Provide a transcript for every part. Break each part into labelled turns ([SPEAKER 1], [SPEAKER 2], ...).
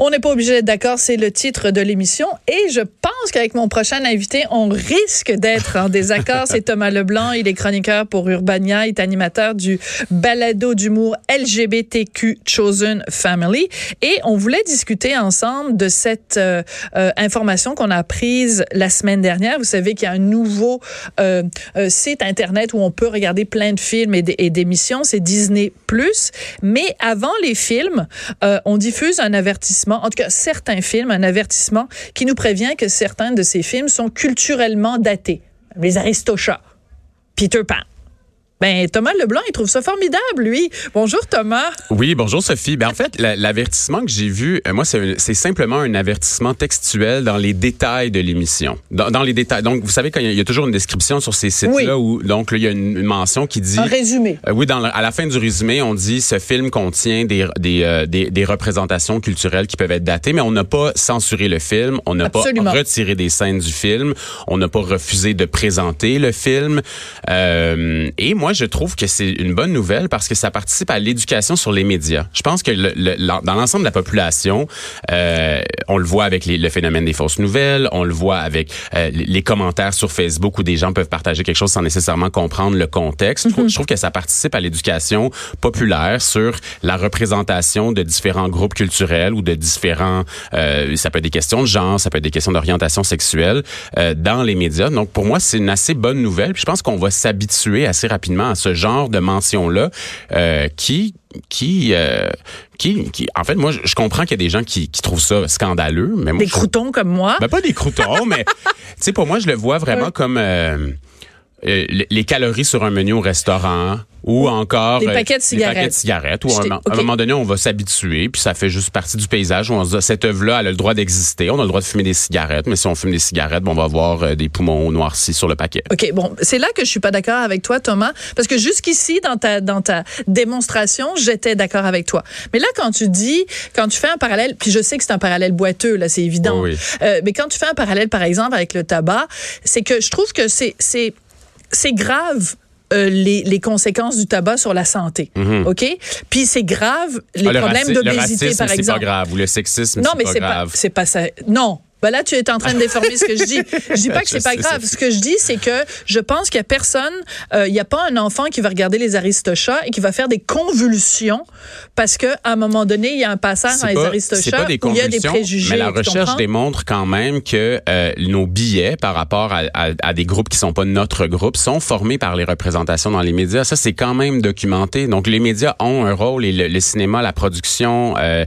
[SPEAKER 1] On n'est pas obligé d'être d'accord, c'est le titre de l'émission. Et je pense qu'avec mon prochain invité, on risque d'être en désaccord. c'est Thomas Leblanc, il est chroniqueur pour Urbania, il est animateur du balado d'humour LGBTQ Chosen Family. Et on voulait discuter ensemble de cette euh, euh, information qu'on a prise la semaine dernière. Vous savez qu'il y a un nouveau euh, site Internet où on peut regarder plein de films et d'émissions, c'est Disney+. Mais avant les films, on diffuse un avertissement en tout cas certains films, un avertissement qui nous prévient que certains de ces films sont culturellement datés. Les Aristochats, Peter Pan. Ben, Thomas Leblanc, il trouve ça formidable, lui. Bonjour, Thomas.
[SPEAKER 2] Oui, bonjour, Sophie. Ben, en fait, l'avertissement que j'ai vu, euh, moi, c'est simplement un avertissement textuel dans les détails de l'émission. Dans, les détails. Donc, vous savez, quand il y, a toujours une description sur ces sites-là où, donc, il y a une, mention qui dit.
[SPEAKER 1] Un résumé.
[SPEAKER 2] Euh, oui, dans à la fin du résumé, on dit ce film contient des, des, euh, des, des, représentations culturelles qui peuvent être datées, mais on n'a pas censuré le film, on n'a pas retiré des scènes du film, on n'a pas refusé de présenter le film. Euh, et moi, moi, je trouve que c'est une bonne nouvelle parce que ça participe à l'éducation sur les médias. Je pense que dans l'ensemble de la population, euh, on le voit avec le phénomène des fausses nouvelles, on le voit avec euh, les commentaires sur Facebook où des gens peuvent partager quelque chose sans nécessairement comprendre le contexte. je, trouve, que ça participe à l'éducation populaire sur la représentation de différents groupes culturels ou de différents, euh, ça peut être des questions de genre, ça peut être des questions d'orientation sexuelle euh, dans les médias. Donc pour moi, c'est une assez bonne nouvelle. Puis je pense qu'on va s'habituer assez rapidement à ce genre de mention-là euh, qui qui, euh, qui, qui, en fait, moi, je comprends qu'il y a des gens qui, qui trouvent ça scandaleux, mais
[SPEAKER 1] des croutons comme moi.
[SPEAKER 2] Ben, pas des croutons, mais tu sais, pour moi, je le vois vraiment comme euh, les calories sur un menu au restaurant ou encore
[SPEAKER 1] les paquets de cigarettes.
[SPEAKER 2] paquets de cigarettes. Ou à un moment donné, on va s'habituer, puis ça fait juste partie du paysage. Où on se dit, cette œuvre-là, elle a le droit d'exister. On a le droit de fumer des cigarettes, mais si on fume des cigarettes, bon, on va avoir euh, des poumons noircis sur le paquet.
[SPEAKER 1] Ok, bon, c'est là que je suis pas d'accord avec toi, Thomas, parce que jusqu'ici, dans ta dans ta démonstration, j'étais d'accord avec toi. Mais là, quand tu dis, quand tu fais un parallèle, puis je sais que c'est un parallèle boiteux, là, c'est évident.
[SPEAKER 2] oui.
[SPEAKER 1] euh, mais quand tu fais un parallèle, par exemple, avec le tabac, c'est que je trouve que c'est c'est c'est grave euh, les, les, conséquences du tabac sur la santé.
[SPEAKER 2] Mhm.
[SPEAKER 1] OK? Puis c'est grave, les
[SPEAKER 2] ah,
[SPEAKER 1] problèmes d'obésité, par exemple.
[SPEAKER 2] c'est pas grave. Ou le sexisme,
[SPEAKER 1] non, mais
[SPEAKER 2] c'est pas grave.
[SPEAKER 1] c'est pas ça. Non, ben là, tu es en train de déformer ce que je dis. Je dis pas que c'est pas grave. Ce que je dis, c'est que je pense qu'il y a personne, euh, il y a pas un enfant qui va regarder les Aristochats et qui va faire des convulsions parce que à un moment donné, il y a un passage dans les Aristochats où il y a des préjugés.
[SPEAKER 2] Mais la recherche démontre quand même que euh, nos billets par rapport à, à, à, des groupes qui sont pas notre groupe sont formés par les représentations dans les médias. Ça, c'est quand même documenté. Donc, les médias ont un rôle et le, cinéma, la production, euh,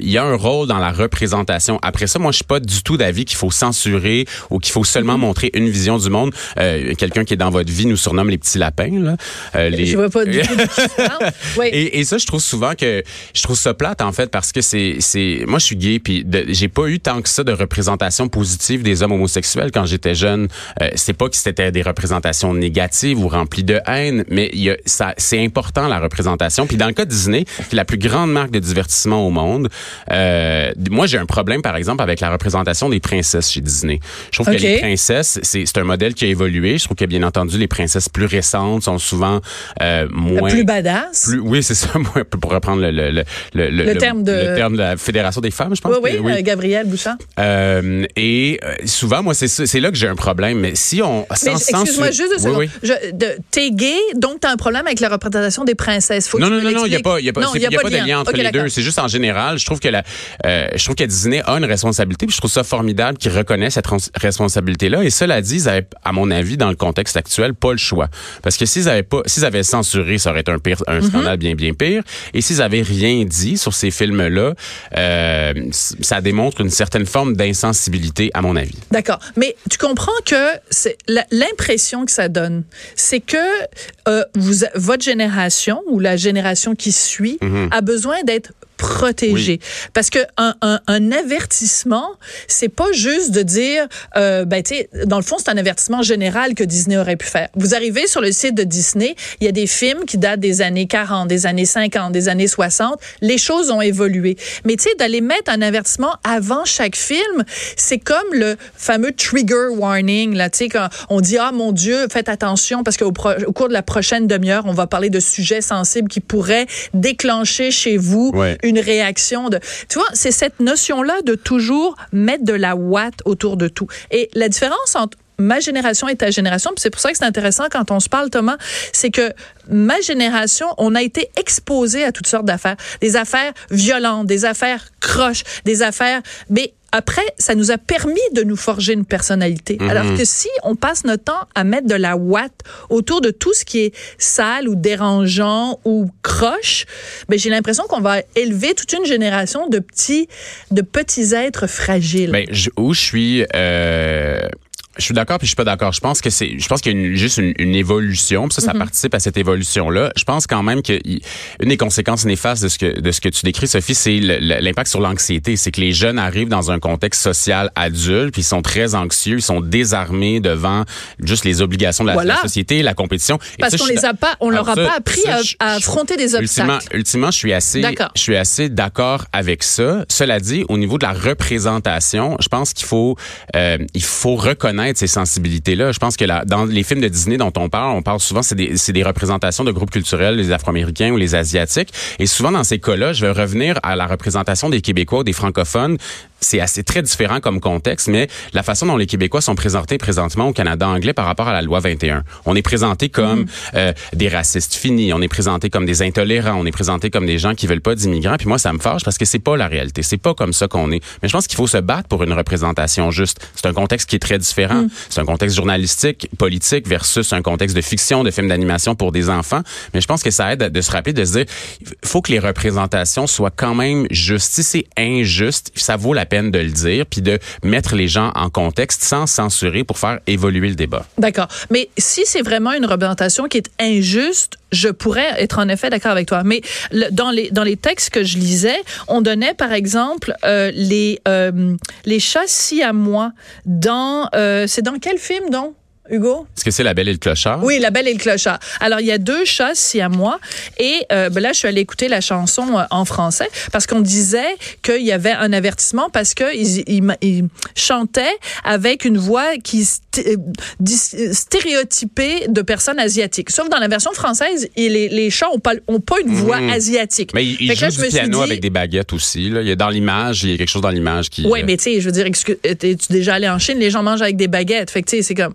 [SPEAKER 2] il y a un rôle dans la représentation. Après ça, moi, je suis pas du tout d'avis qu'il faut censurer ou qu'il faut seulement mm-hmm. montrer une vision du monde. Euh, Quelqu'un qui est dans votre vie nous surnomme les petits lapins. Là.
[SPEAKER 1] Euh, les... Je vois pas du tout
[SPEAKER 2] oui. et, et, ça, je trouve souvent que je trouve ça plate en fait parce que c'est c'est moi je suis gay puis j'ai pas eu tant que ça de représentation positive des hommes homosexuels quand j'étais jeune. Euh, c'est pas que c'était des représentations négatives ou remplies de haine, mais y a, ça c'est important la représentation. Puis dans le cas de Disney, qui est la plus grande marque de divertissement au monde, euh, moi j'ai un problème par exemple avec la représentation des princesses chez Disney. Je trouve que les princesses, c'est un modèle qui a évolué. Je trouve que bien entendu, les princesses plus récentes sont souvent euh, moins...
[SPEAKER 1] Plus badass?
[SPEAKER 2] Plus, oui, c'est ça, pour reprendre le, le, le,
[SPEAKER 1] le, terme de...
[SPEAKER 2] le terme de la Fédération des femmes, je pense.
[SPEAKER 1] Oui, oui, euh, Gabrielle Bouchard.
[SPEAKER 2] Euh, et euh, souvent, moi, c'est là que j'ai un problème. Mais si on...
[SPEAKER 1] Excuse-moi juste deux secondes. T'es gay, donc t'as un problème avec la représentation des princesses.
[SPEAKER 2] Non, non, non, non, il n'y a pas, y a pas, y a pas, de lien entre les deux. C'est juste en général, je trouve que la, je trouve que Disney a une responsabilité. Puis je trouve ça formidable qu'ils reconnaissent cette responsabilité-là. Et cela dit, ils avaient, à mon avis, dans le contexte actuel, pas le choix. Parce que s'ils avaient pas, s'ils avaient censuré, ça aurait été un pire, un mm-hmm. scandale bien, bien pire. Et s'ils avaient rien dit sur ces films-là, euh, ça démontre une certaine forme d'insensibilité, à mon avis.
[SPEAKER 1] D'accord. Mais tu comprends que c'est l'impression que ça donne, c'est que euh, vous, votre génération ou la génération qui suit mm-hmm. a besoin d'être protéger. Parce que un, un, un avertissement, c'est pas juste de dire, euh, ben tu sais, dans le fond, c'est un avertissement général que Disney aurait pu faire. Vous arrivez sur le site de Disney, il y a des films qui datent des années 40, des années 50, des années 60. Les choses ont évolué. Mais tu sais, d'aller mettre un avertissement avant chaque film, c'est comme le fameux trigger warning là. Tu sais, quand on dit ah mon Dieu, faites attention parce qu'au au cours de la prochaine demi-heure, on va parler de sujets sensibles qui pourraient déclencher chez vous une réaction de. Tu vois, c'est cette notion-là de toujours mettre de la watt autour de tout. Et la différence entre ma génération et ta génération, c'est pour ça que c'est intéressant quand on se parle, Thomas, c'est que ma génération, on a été exposé à toutes sortes d'affaires, des affaires violentes, des affaires croches, des affaires, mais après, ça nous a permis de nous forger une personnalité. Mhm. Alors que si on passe notre temps à mettre de la ouate autour de tout ce qui est sale ou dérangeant ou croche, ben j'ai l'impression qu'on va élever toute une génération de petits, de petits êtres fragiles.
[SPEAKER 2] Ben, où je suis, euh, je suis d'accord puis je suis pas d'accord. Je pense que c'est, je pense qu'il y a une, juste une, une, évolution. Puis ça, ça mm-hmm. participe à cette évolution-là. Je pense quand même que une des conséquences néfastes de ce que de ce que tu décris, Sophie, c'est l'impact sur l'anxiété. C'est que les jeunes arrivent dans un contexte social adulte, puis ils sont très anxieux, ils sont désarmés devant juste les obligations de la, société, la compétition.
[SPEAKER 1] Parce qu'on les a pas, on leur a pas appris à, à, affronter des obstacles.
[SPEAKER 2] Ultimement, ultimement, je suis assez, je suis assez d'accord avec ça. Cela dit, au niveau de la représentation, je pense qu'il faut, euh, il faut reconnaître de ces sensibilités-là. Je pense que dans les films de Disney dont on parle, on parle souvent, c'est des, des représentations de groupes culturels, les Afro-Américains ou les Asiatiques. Et souvent, dans ces cas-là, je vais revenir à la représentation des Québécois ou des francophones c'est assez très différent comme contexte, mais la façon dont les Québécois sont présentés présentement au Canada anglais par rapport à la loi 21. On est présenté comme mm. euh, des racistes finis, on est présenté comme des intolérants, on est présenté comme des gens qui veulent pas d'immigrants. Puis moi, ça me fâche parce que c'est pas la réalité, c'est pas comme ça qu'on est. Mais je pense qu'il faut se battre pour une représentation juste. C'est un contexte qui est très différent. Mm. C'est un contexte journalistique, politique versus un contexte de fiction, de film d'animation pour des enfants. Mais je pense que ça aide de se rappeler, de se dire, faut que les représentations soient quand même justes. Si c'est injuste, ça vaut la peine de le dire, puis de mettre les gens en contexte sans censurer pour faire évoluer le débat.
[SPEAKER 1] D'accord. Mais si c'est vraiment une représentation qui est injuste, je pourrais être en effet d'accord avec toi. Mais dans les dans les textes que je lisais, on donnait par exemple euh, les euh, les chats si à moi dans euh, c'est dans quel film donc? Hugo?
[SPEAKER 2] Est-ce que c'est La Belle et le Clochard?
[SPEAKER 1] Oui, La Belle et le Clochard. Alors, il y a deux chats, si à moi. Et euh, ben là, je suis allée écouter la chanson euh, en français parce qu'on disait qu'il y avait un avertissement parce qu'ils il, il chantaient avec une voix qui euh, stéréotypée de personnes asiatiques. Sauf dans la version française, les, les chats n'ont pas, ont pas une voix mhm. asiatique.
[SPEAKER 2] Mais ils jouent du piano avec des baguettes aussi. Là. Il y a dans l'image, il y a quelque chose dans l'image qui...
[SPEAKER 1] Oui, mais tu sais, je veux dire, es-tu déjà allé en Chine? Les gens mangent avec des baguettes. Fait que tu sais, c'est comme...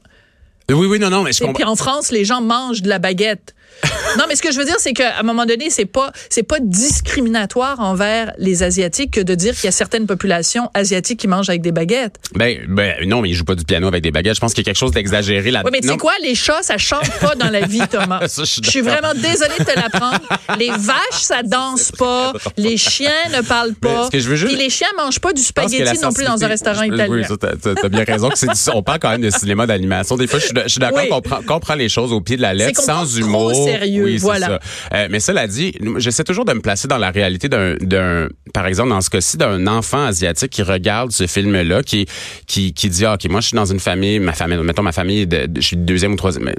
[SPEAKER 2] Oui, oui, non, non, mais je comprends.
[SPEAKER 1] Et puis en France, les gens mangent de la baguette. non, mais ce que je veux dire, c'est qu'à un moment donné, c'est pas, c'est pas discriminatoire envers les Asiatiques que de dire qu'il y a certaines populations asiatiques qui mangent avec des baguettes.
[SPEAKER 2] Ben, ben non, mais ils jouent pas du piano avec des baguettes. Je pense qu'il y a quelque chose d'exagéré là-dedans.
[SPEAKER 1] Oui, mais tu sais quoi? Les chats, ça chante pas dans la vie, Thomas. je, suis vraiment désolée de te l'apprendre. Les vaches, ça danse pas. Les chiens ne parlent pas. Que je veux juste... les chiens mangent pas du spaghetti non plus dans un restaurant italien. Oui,
[SPEAKER 2] t'as bien raison. Que on parle quand même de cinéma d'animation. Des fois, je suis d'accord qu'on prend, prend, les choses au pied de la lettre, sans humour
[SPEAKER 1] sérieux. Oui, voilà. Ça.
[SPEAKER 2] Euh, mais cela dit, j'essaie toujours de me placer dans la réalité d'un, par exemple, dans ce cas-ci, d'un enfant asiatique qui regarde ce film-là, qui, qui, qui dit, ah, OK, moi, je suis dans une famille, ma famille, mettons ma famille, de, je suis deuxième ou troisième,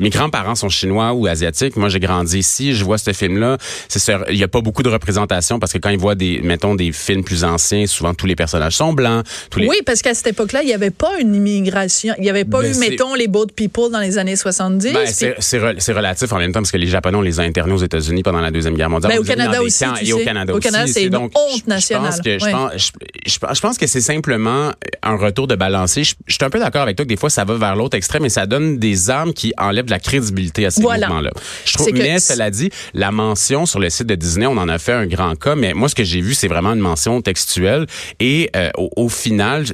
[SPEAKER 2] mes grands-parents sont chinois ou asiatiques. Moi, j'ai grandi ici, je vois ce film-là. C'est sûr, il y a pas beaucoup de représentation parce que quand ils voient des, mettons, des films plus anciens, souvent tous les personnages sont blancs. Tous les...
[SPEAKER 1] Oui, parce qu'à cette époque-là, il n'y avait pas une immigration. Il n'y avait pas ben, eu, mettons, les boat people dans les années 70. Ben,
[SPEAKER 2] c'est, c'est relatif en même temps parce que les Japonais, on les a internés aux États-Unis pendant la Deuxième Guerre mondiale.
[SPEAKER 1] Mais au Canada aussi. et au Canada
[SPEAKER 2] au
[SPEAKER 1] Canada, c'est une honte nationale.
[SPEAKER 2] Je pense, que, c'est simplement un retour de balancier. Je, suis un peu d'accord avec toi que des fois, ça va vers l'autre extrême et ça donne des armes qui enlèvent de la crédibilité à ces mouvements-là. Je trouve, mais cela dit, la mention sur le site de Disney, on en a fait un grand cas, mais moi, ce que j'ai vu, c'est vraiment une mention textuelle et euh, au, final,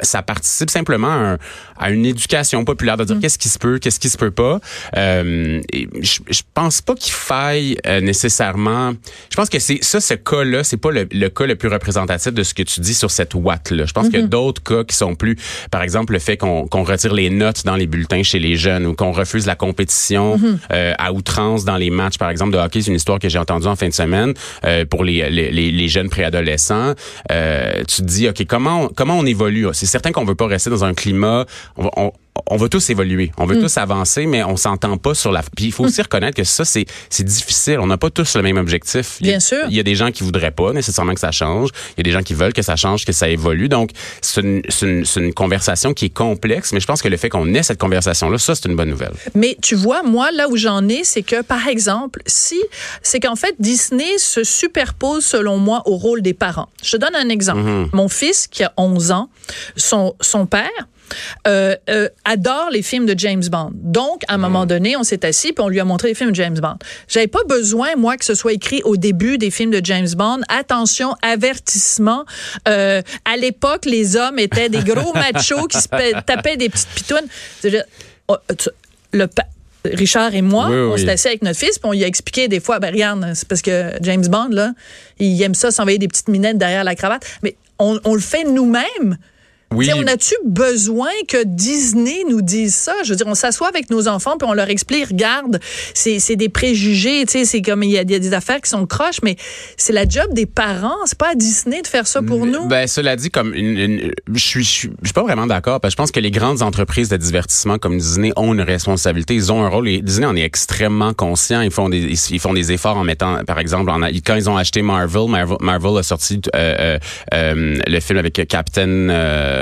[SPEAKER 2] ça participe simplement à, une éducation populaire de dire mm. qu'est-ce qui se peut, qu'est-ce qui se peut pas. Euh, et je, je pense pas qu'il faille euh, nécessairement. Je pense que c'est ça, ce cas-là, c'est pas le, cas le plus représentatif de ce que tu dis sur cette ouate-là. Je pense qu'il y a d'autres cas qui sont plus, par exemple, le fait qu'on retire les notes dans les bulletins chez les jeunes ou qu'on refuse la compétition mhm. euh, à outrance dans les matchs, par exemple, de hockey. C'est une histoire que j'ai entendue en fin de semaine euh, pour les, les, les, jeunes préadolescents. Euh, tu te dis, ok, comment comment on évolue? C'est certain qu'on veut pas rester dans un climat. On, on, on veut tous évoluer, on veut mm. tous avancer, mais on s'entend pas sur la. Puis il faut aussi mm. reconnaître que ça c'est c'est difficile. On n'a pas tous le même objectif.
[SPEAKER 1] Bien sûr.
[SPEAKER 2] Il y a des gens qui voudraient pas nécessairement que ça change. Il y a des gens qui veulent que ça change, que ça évolue. Donc c'est une, une, une, conversation qui est complexe, mais je pense que le fait qu'on ait cette conversation là, ça c'est une bonne nouvelle.
[SPEAKER 1] Mais tu vois, moi là où j'en ai, c'est que par exemple, si c'est qu'en fait Disney se superpose selon moi au rôle des parents. Je te donne un exemple. Mm-hmm. Mon fils qui a 11 ans, son son père euh, euh, adore les films de James Bond. Donc, à un moment mm. donné, on s'est assis puis on lui a montré les films de James Bond. J'avais pas besoin, moi, que ce soit écrit au début des films de James Bond. Attention, avertissement. Euh, à l'époque, les hommes étaient des gros machos qui se tapaient des petites pitounes. Oh, le Richard et moi, on s'est assis avec notre fils, puis on lui a expliqué des fois, ben regarde, c'est parce que James Bond, là, il aime ça s'envoyer des petites minettes derrière la cravate. Mais on, on le fait nous-mêmes on a-tu besoin que Disney nous dise ça? Je veux dire, on s'assoit avec nos enfants puis on leur explique, regarde, c'est des préjugés, tu sais, c'est comme il y, a des affaires qui sont croches, mais c'est la job des parents. C'est pas à Disney de faire ça pour nous.
[SPEAKER 2] Ben, cela dit, comme une, je suis, je suis pas vraiment d'accord parce que je pense que les grandes entreprises de divertissement comme Disney ont une responsabilité, ils ont un rôle et Disney en est extrêmement conscient. Ils font des, ils font des efforts en mettant, par exemple, en, quand ils ont acheté Marvel, Marvel, a sorti euh, euh, euh, le film avec Captain.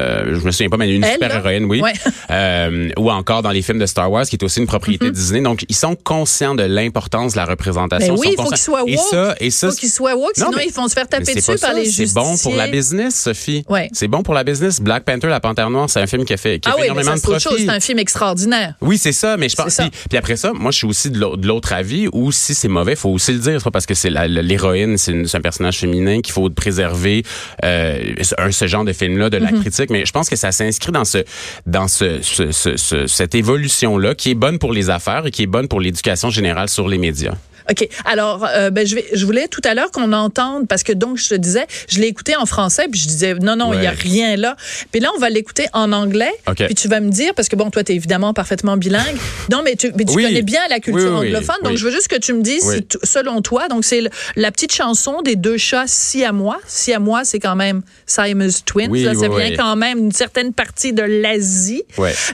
[SPEAKER 2] Euh, je me souviens pas, mais une super héroïne, oui. Euh, ou encore dans les films de Star Wars, qui est aussi une propriété mm-hmm. Disney. Donc, ils sont conscients de l'importance de la représentation.
[SPEAKER 1] Mais oui, il faut qu'ils soient woke. Et ça, et ça, faut qu'ils soient woke, sinon ils vont se faire taper dessus par les justiciers.
[SPEAKER 2] C'est bon pour la business, Sophie. C'est bon pour la business. Black Panther, la Panthère Noire, c'est un film qui a fait, qui a ah fait oui, énormément de profit.
[SPEAKER 1] C'est un film extraordinaire.
[SPEAKER 2] Oui, c'est ça, mais je pense. Puis, puis, après ça, moi, je suis aussi de l'autre avis, ou si c'est mauvais, il faut aussi le dire, parce que c'est l'héroïne, c'est un personnage féminin qu'il faut préserver euh, ce genre de film-là de la mm-hmm. critique. Mais je pense que ça s'inscrit dans ce dans ce, ce, ce cette évolution là qui est bonne pour les affaires et qui est bonne pour l'éducation générale sur les médias.
[SPEAKER 1] OK. Alors, euh, ben, je, vais, je voulais tout à l'heure qu'on entende, parce que donc, je te disais, je l'ai écouté en français, puis je disais, non, non, il n'y a rien là. Puis là, on va l'écouter en anglais. Puis tu vas me dire, parce que bon, toi, tu es évidemment parfaitement bilingue. Non, mais tu, mais tu connais bien la culture anglophone. Donc, je veux juste que tu me dises, si selon toi, donc c'est la petite chanson des deux chats si à moi. Si à moi, c'est quand même Simon's Twins. ça, c'est bien quand même une certaine partie de l'Asie.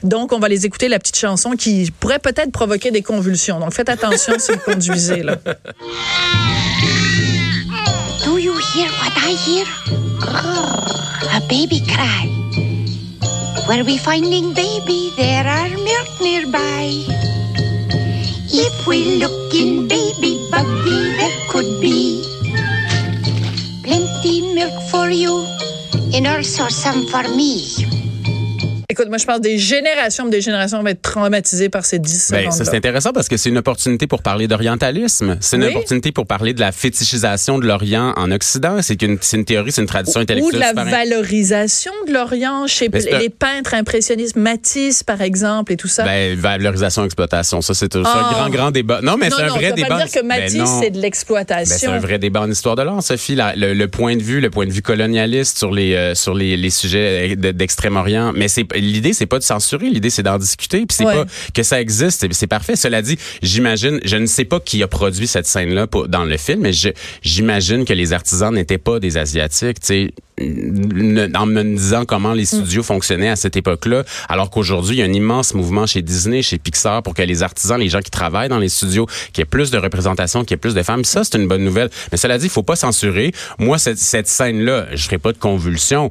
[SPEAKER 1] Donc, on va les écouter, la petite chanson qui pourrait peut-être provoquer des convulsions. Donc, faites attention si vous conduisez. Do you hear what I hear? a baby cry. Where we finding baby, there are milk nearby. If we look in baby buggy, there could be plenty milk for you and also some for me. Écoute, moi, je pense des générations, des générations vont être traumatisées par ces 10 ben,
[SPEAKER 2] Ça, c'est intéressant parce que c'est une opportunité pour parler d'orientalisme. C'est une opportunité pour parler de la fétichisation de l'Orient en Occident. C'est une, une, théorie, c'est une tradition intellectuelle.
[SPEAKER 1] Ou de la valorisation de l'Orient chez ben, les peintres impressionnistes, Matisse, par exemple, et tout ça.
[SPEAKER 2] Ben, valorisation, exploitation. Ça, c'est un ah. grand, grand débat. Non, mais c'est un vrai débat.
[SPEAKER 1] Pas dire que ben, Matisse, c'est de l'exploitation.
[SPEAKER 2] c'est un vrai débat en histoire de l'art, Sophie. le, point de vue, le point de vue colonialiste sur les, euh, sur les, les sujets d'Extrême-Orient. Mais c'est l'idée, c'est pas de censurer, l'idée, c'est d'en discuter. Puis c'est pas que ça existe, c'est parfait. Cela dit, j'imagine, je ne sais pas qui a produit cette scène-là dans le film, mais j'imagine que les artisans n'étaient pas des asiatiques. Tu sais, en me disant comment les mm. studios fonctionnaient à cette époque-là, alors qu'aujourd'hui, il y a un immense mouvement chez Disney, chez Pixar, pour que les artisans, les gens qui travaillent dans les studios, qu'il y ait plus de représentation, qu'il y ait plus de femmes. Ça, c'est une bonne nouvelle. Mais cela dit, il faut pas censurer. Moi, cette, cette scène-là, je ferai pas de convulsion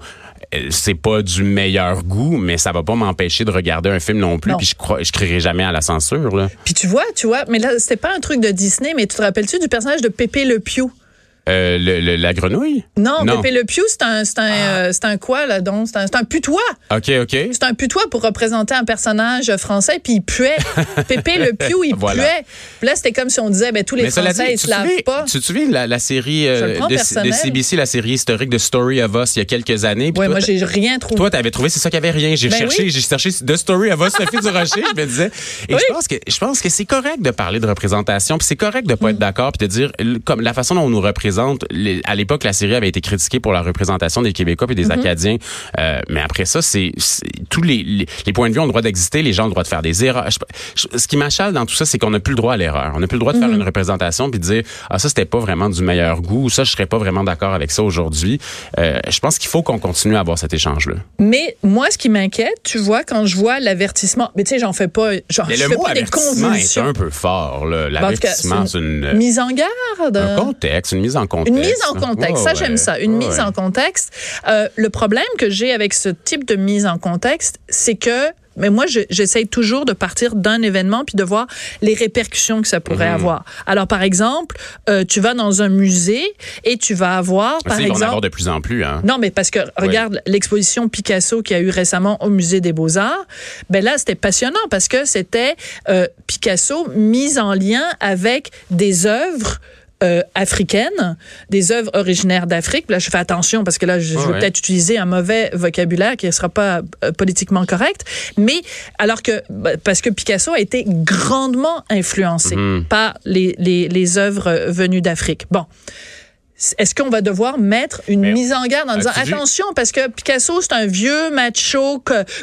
[SPEAKER 2] c'est pas du meilleur goût, mais ça va pas m'empêcher de regarder un film non plus. Puis je crois, je crierai jamais à la censure.
[SPEAKER 1] Puis tu vois, tu vois, mais là c'était pas un truc de Disney, mais tu te rappelles-tu du personnage de Pépé le Pew?
[SPEAKER 2] Euh, le, la grenouille?
[SPEAKER 1] Non, Pépé Le Pew, c'est un, c'est un, ah. euh, un quoi, là, donc? C'est un, un putois.
[SPEAKER 2] OK, OK.
[SPEAKER 1] C'est un putois pour représenter un personnage français, puis il puait. Pépé Le Pew, il puait. Puis là, c'était comme si on disait, ben, tous les Français, ils se lavent pas.
[SPEAKER 2] Tu te souviens la, la série euh, de, de, CBC, la série historique de Story of Us, il y a quelques années?
[SPEAKER 1] Oui, moi, j'ai rien trouvé.
[SPEAKER 2] Toi, t'avais trouvé, c'est ça qu'il y avait rien. J'ai ben cherché, j'ai cherché The Story of Us, Sophie Durocher, je me disais. Et je pense que, je pense que c'est correct de parler de représentation, puis c'est correct de pas être mm. d'accord, puis de dire, comme la façon dont on nous représente, à l'époque, la série avait été critiquée pour la représentation des Québécois et des mm-hmm. Acadiens. Euh, mais après ça, c'est tous les, les, points de vue ont le droit d'exister, les gens ont le droit de faire des erreurs. ce qui m'achale dans tout ça, c'est qu'on n'a plus le droit à l'erreur. On n'a plus le droit de faire mm-hmm. une représentation puis de dire ah ça c'était pas vraiment du meilleur goût, ou ça je serais pas vraiment d'accord avec ça aujourd'hui. Euh, je pense qu'il faut qu'on continue à avoir cet échange là.
[SPEAKER 1] Mais moi, ce qui m'inquiète, tu vois, quand je vois l'avertissement, mais tu sais, j'en fais pas, genre, je fais pas des convulsions.
[SPEAKER 2] C'est un peu fort, l'avertissement, c'est une,
[SPEAKER 1] mise en garde,
[SPEAKER 2] un contexte, une mise en contexte.
[SPEAKER 1] Une mise en contexte, ça j'aime ça, une mise en contexte. Euh, le problème que j'ai avec ce type de mise en contexte, c'est que mais moi, j'essaye toujours de partir d'un événement puis de voir les répercussions que ça pourrait mhm. avoir. Alors, par exemple, euh, tu vas dans un musée et tu vas avoir, par exemple...
[SPEAKER 2] en avoir de plus en plus. Hein?
[SPEAKER 1] Non, mais parce que, regarde, l'exposition Picasso qui a eu récemment au Musée des Beaux-Arts, ben là, c'était passionnant parce que c'était euh, Picasso mis en lien avec des œuvres euh, africaines, des œuvres originaires d'Afrique. Là, je fais attention parce que là, je, vais peut-être utiliser un mauvais vocabulaire qui ne sera pas euh, politiquement correct. Mais alors que, bah, parce que Picasso a été grandement influencé mhm. par les, les, les œuvres venues d'Afrique. Bon. Est-ce qu'on va devoir mettre une mise en garde en disant attention parce que Picasso c'est un vieux macho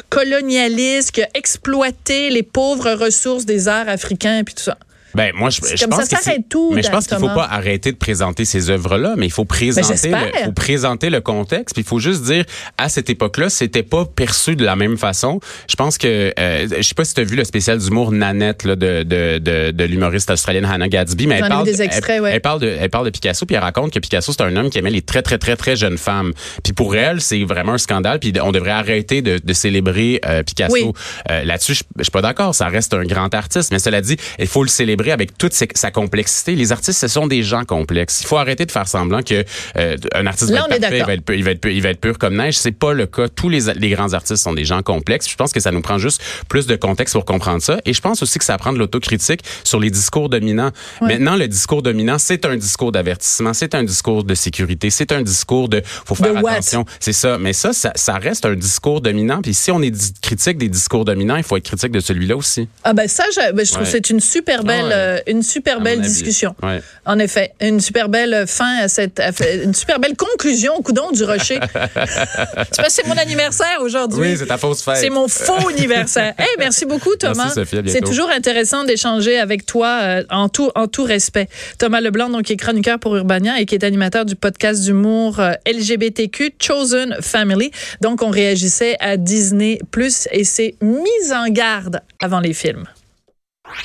[SPEAKER 1] colonialiste qui a exploité les pauvres ressources des arts africains et puis tout ça.
[SPEAKER 2] Ben moi je, je pense ça, que tout, mais je pense qu'il faut pas arrêter de présenter ces œuvres-là, mais il faut présenter le, faut présenter le contexte, puis il faut juste dire à cette époque-là, c'était pas perçu de la même façon. Je pense que euh, je sais pas si tu as vu le spécial d'humour Nanette là, de de de, de l'humoriste australienne Hannah Gadsby, mais elle parle,
[SPEAKER 1] des extraits,
[SPEAKER 2] elle, parle de elle parle de Picasso puis elle raconte que Picasso c'est un homme qui aimait les très très très très jeunes femmes. Puis pour elle, c'est vraiment un scandale puis on devrait arrêter de, de célébrer euh, Picasso. Euh, là-dessus, je, je suis pas d'accord, ça reste un grand artiste, mais cela dit, il faut le célébrer avec toute sa complexité. Les artistes, ce sont des gens complexes. Il faut arrêter de faire semblant que euh, un artiste va être parfait, il va être, il, va être, il va être pur comme neige. C'est pas le cas. Tous les, les grands artistes sont des gens complexes. Je pense que ça nous prend juste plus de contexte pour comprendre ça. Et je pense aussi que ça prend de l'autocritique sur les discours dominants. Maintenant, le discours dominant, c'est un discours d'avertissement, c'est un discours de sécurité, c'est un discours de faut faire attention. C'est ça. Mais ça, ça, ça, reste un discours dominant. Puis si on est critique des discours dominants, il faut être critique de celui-là aussi.
[SPEAKER 1] Ah ben ça, je, ben, je trouve que c'est une super belle, euh, une super belle discussion. En effet, une super belle fin à cette, une super belle conclusion au coudon du rocher. c'est mon anniversaire aujourd'hui.
[SPEAKER 2] Oui, c'est ta fausse fête.
[SPEAKER 1] C'est mon faux anniversaire. Hey, merci beaucoup, Thomas. C'est toujours intéressant d'échanger avec toi euh, en tout, en tout respect. Thomas Leblanc, donc, qui est chroniqueur pour Urbania et qui est animateur du podcast d'humour euh, LGBTQ Chosen Family. Donc, on réagissait à Disney Plus et c'est mise en garde avant les films.